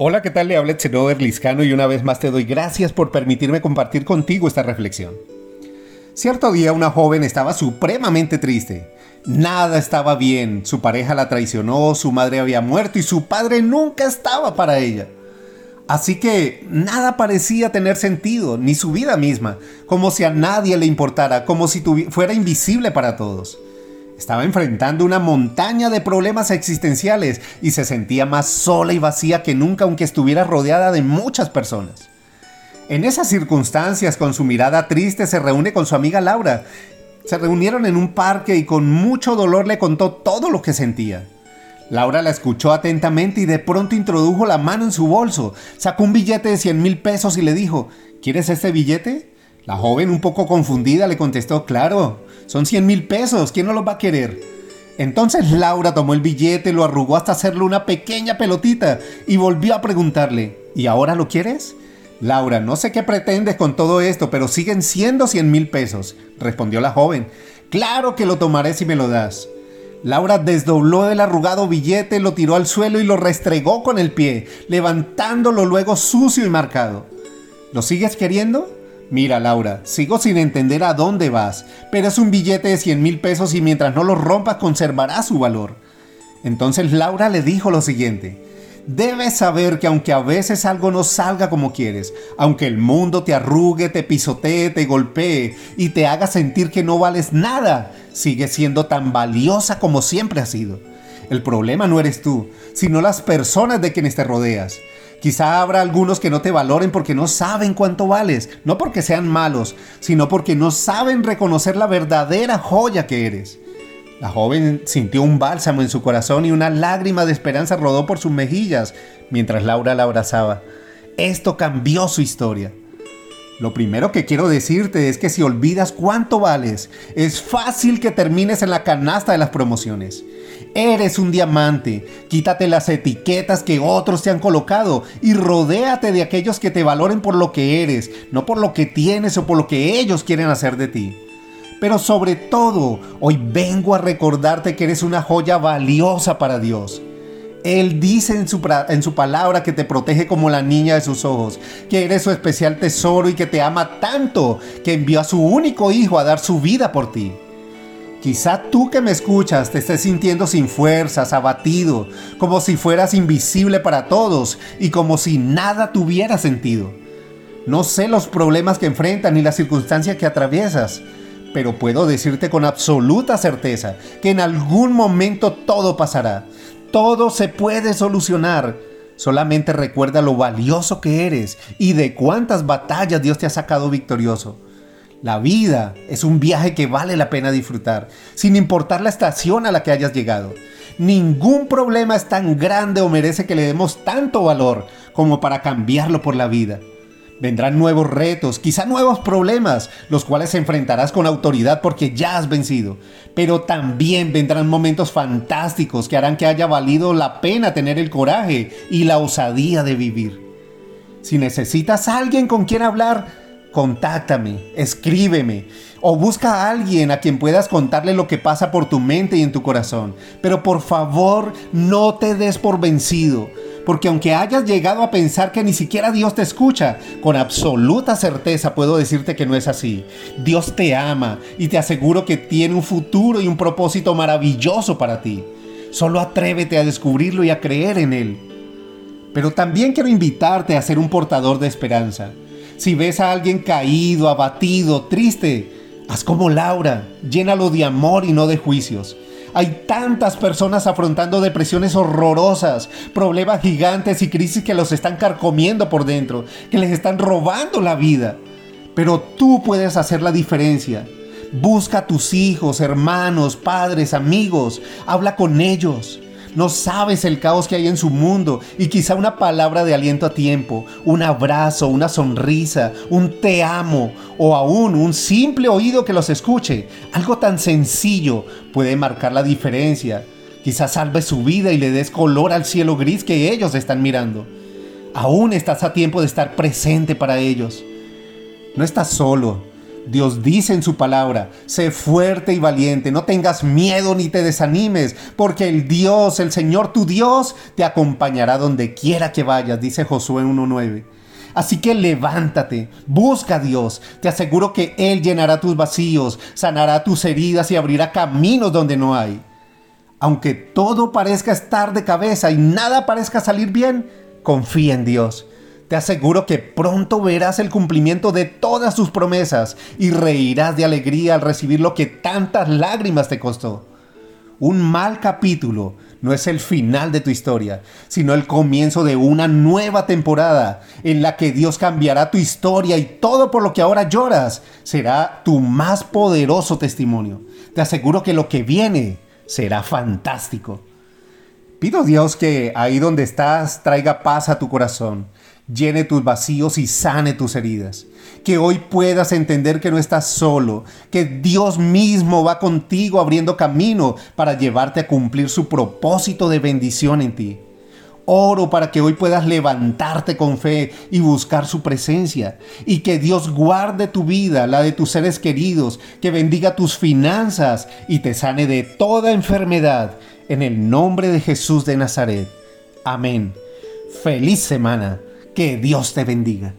Hola, ¿qué tal? Le habla Chenover Liscano y una vez más te doy gracias por permitirme compartir contigo esta reflexión. Cierto día una joven estaba supremamente triste. Nada estaba bien, su pareja la traicionó, su madre había muerto y su padre nunca estaba para ella. Así que nada parecía tener sentido, ni su vida misma, como si a nadie le importara, como si fuera invisible para todos. Estaba enfrentando una montaña de problemas existenciales y se sentía más sola y vacía que nunca aunque estuviera rodeada de muchas personas. En esas circunstancias, con su mirada triste, se reúne con su amiga Laura. Se reunieron en un parque y con mucho dolor le contó todo lo que sentía. Laura la escuchó atentamente y de pronto introdujo la mano en su bolso, sacó un billete de 100 mil pesos y le dijo, ¿quieres este billete? La joven, un poco confundida, le contestó, claro, son 100 mil pesos, ¿quién no los va a querer? Entonces Laura tomó el billete, lo arrugó hasta hacerle una pequeña pelotita y volvió a preguntarle, ¿y ahora lo quieres? Laura, no sé qué pretendes con todo esto, pero siguen siendo 100 mil pesos, respondió la joven. Claro que lo tomaré si me lo das. Laura desdobló el arrugado billete, lo tiró al suelo y lo restregó con el pie, levantándolo luego sucio y marcado. ¿Lo sigues queriendo? Mira, Laura, sigo sin entender a dónde vas, pero es un billete de 100 mil pesos y mientras no lo rompas conservará su valor. Entonces Laura le dijo lo siguiente. Debes saber que aunque a veces algo no salga como quieres, aunque el mundo te arrugue, te pisotee, te golpee y te haga sentir que no vales nada, sigues siendo tan valiosa como siempre has sido. El problema no eres tú, sino las personas de quienes te rodeas. Quizá habrá algunos que no te valoren porque no saben cuánto vales, no porque sean malos, sino porque no saben reconocer la verdadera joya que eres. La joven sintió un bálsamo en su corazón y una lágrima de esperanza rodó por sus mejillas mientras Laura la abrazaba. Esto cambió su historia. Lo primero que quiero decirte es que si olvidas cuánto vales, es fácil que termines en la canasta de las promociones. Eres un diamante, quítate las etiquetas que otros te han colocado y rodéate de aquellos que te valoren por lo que eres, no por lo que tienes o por lo que ellos quieren hacer de ti. Pero sobre todo, hoy vengo a recordarte que eres una joya valiosa para Dios. Él dice en su, en su, palabra que te protege como la niña de sus ojos, que eres su especial tesoro y que te ama tanto que envió a su único hijo a dar su vida por ti. Quizá tú que me escuchas te estés sintiendo sin fuerzas, abatido, como si fueras invisible para todos y como si nada tuviera sentido. No sé los problemas que enfrentas ni las circunstancias que atraviesas, pero puedo decirte con absoluta certeza que en algún momento todo pasará todo se puede solucionar. Solamente recuerda lo valioso que eres y de cuántas batallas Dios te ha sacado victorioso. La vida es un viaje que vale la pena disfrutar, sin importar la estación a la que hayas llegado. Ningún problema es tan grande o merece que le demos tanto valor como para cambiarlo por la vida. Vendrán nuevos retos, quizá nuevos problemas, los cuales enfrentarás con autoridad porque ya has vencido. Pero también vendrán momentos fantásticos que harán que haya valido la pena tener el coraje y la osadía de vivir. Si necesitas a alguien con quien hablar, contáctame, escríbeme o busca a alguien a quien puedas contarle lo que pasa por tu mente y en tu corazón. Pero por favor, no te des por vencido porque aunque hayas llegado a pensar que ni siquiera Dios te escucha, con absoluta certeza puedo decirte que no es así. Dios te ama y te aseguro que tiene un futuro y un propósito maravilloso para ti. Solo atrévete a descubrirlo y a creer en Él. Pero también quiero invitarte a ser un portador de esperanza. Si ves a alguien caído, abatido, triste, haz como Laura, llénalo de amor y no de juicios. Hay tantas personas afrontando depresiones horrorosas, problemas gigantes y crisis que los están carcomiendo por dentro, que les están robando la vida. Pero tú puedes hacer la diferencia. Busca a tus hijos, hermanos, padres, amigos, habla con ellos. No sabes el caos que hay en su mundo y quizá una palabra de aliento a tiempo, un abrazo, una sonrisa, un te amo o aún un simple oído que los escuche. Algo tan sencillo puede marcar la diferencia. Quizás salve su vida y le des color al cielo gris que ellos están mirando. Aún estás a tiempo de estar presente para ellos. No estás solo. Dios dice en su palabra, sé fuerte y valiente, no tengas miedo ni te desanimes, porque el Dios, el Señor tu Dios, te acompañará donde quiera que vayas, dice Josué 1.9. Así que levántate, busca a Dios. Te aseguro que Él llenará tus vacíos, sanará tus heridas y abrirá caminos donde no hay. Aunque todo parezca estar de cabeza y nada parezca salir bien, confía en Dios. Te aseguro que pronto verás el cumplimiento de todas sus promesas y reirás de alegría al recibir lo que tantas lágrimas te costó. Un mal capítulo no es el final de tu historia, sino el comienzo de una nueva temporada en la que Dios cambiará tu historia y todo por lo que ahora lloras será tu más poderoso testimonio. Te aseguro que lo que viene será fantástico. Pido a Dios que ahí donde estás traiga paz a tu corazón, llene tus vacíos y sane tus heridas. Que hoy puedas entender que no estás solo, que Dios mismo va contigo abriendo camino para llevarte a cumplir su propósito de bendición en ti. Oro para que hoy puedas levantarte con fe y buscar su presencia. Y que Dios guarde tu vida, la de tus seres queridos, que bendiga tus finanzas y te sane de toda enfermedad. En el nombre de Jesús de Nazaret. Amén. Feliz semana. Que Dios te bendiga.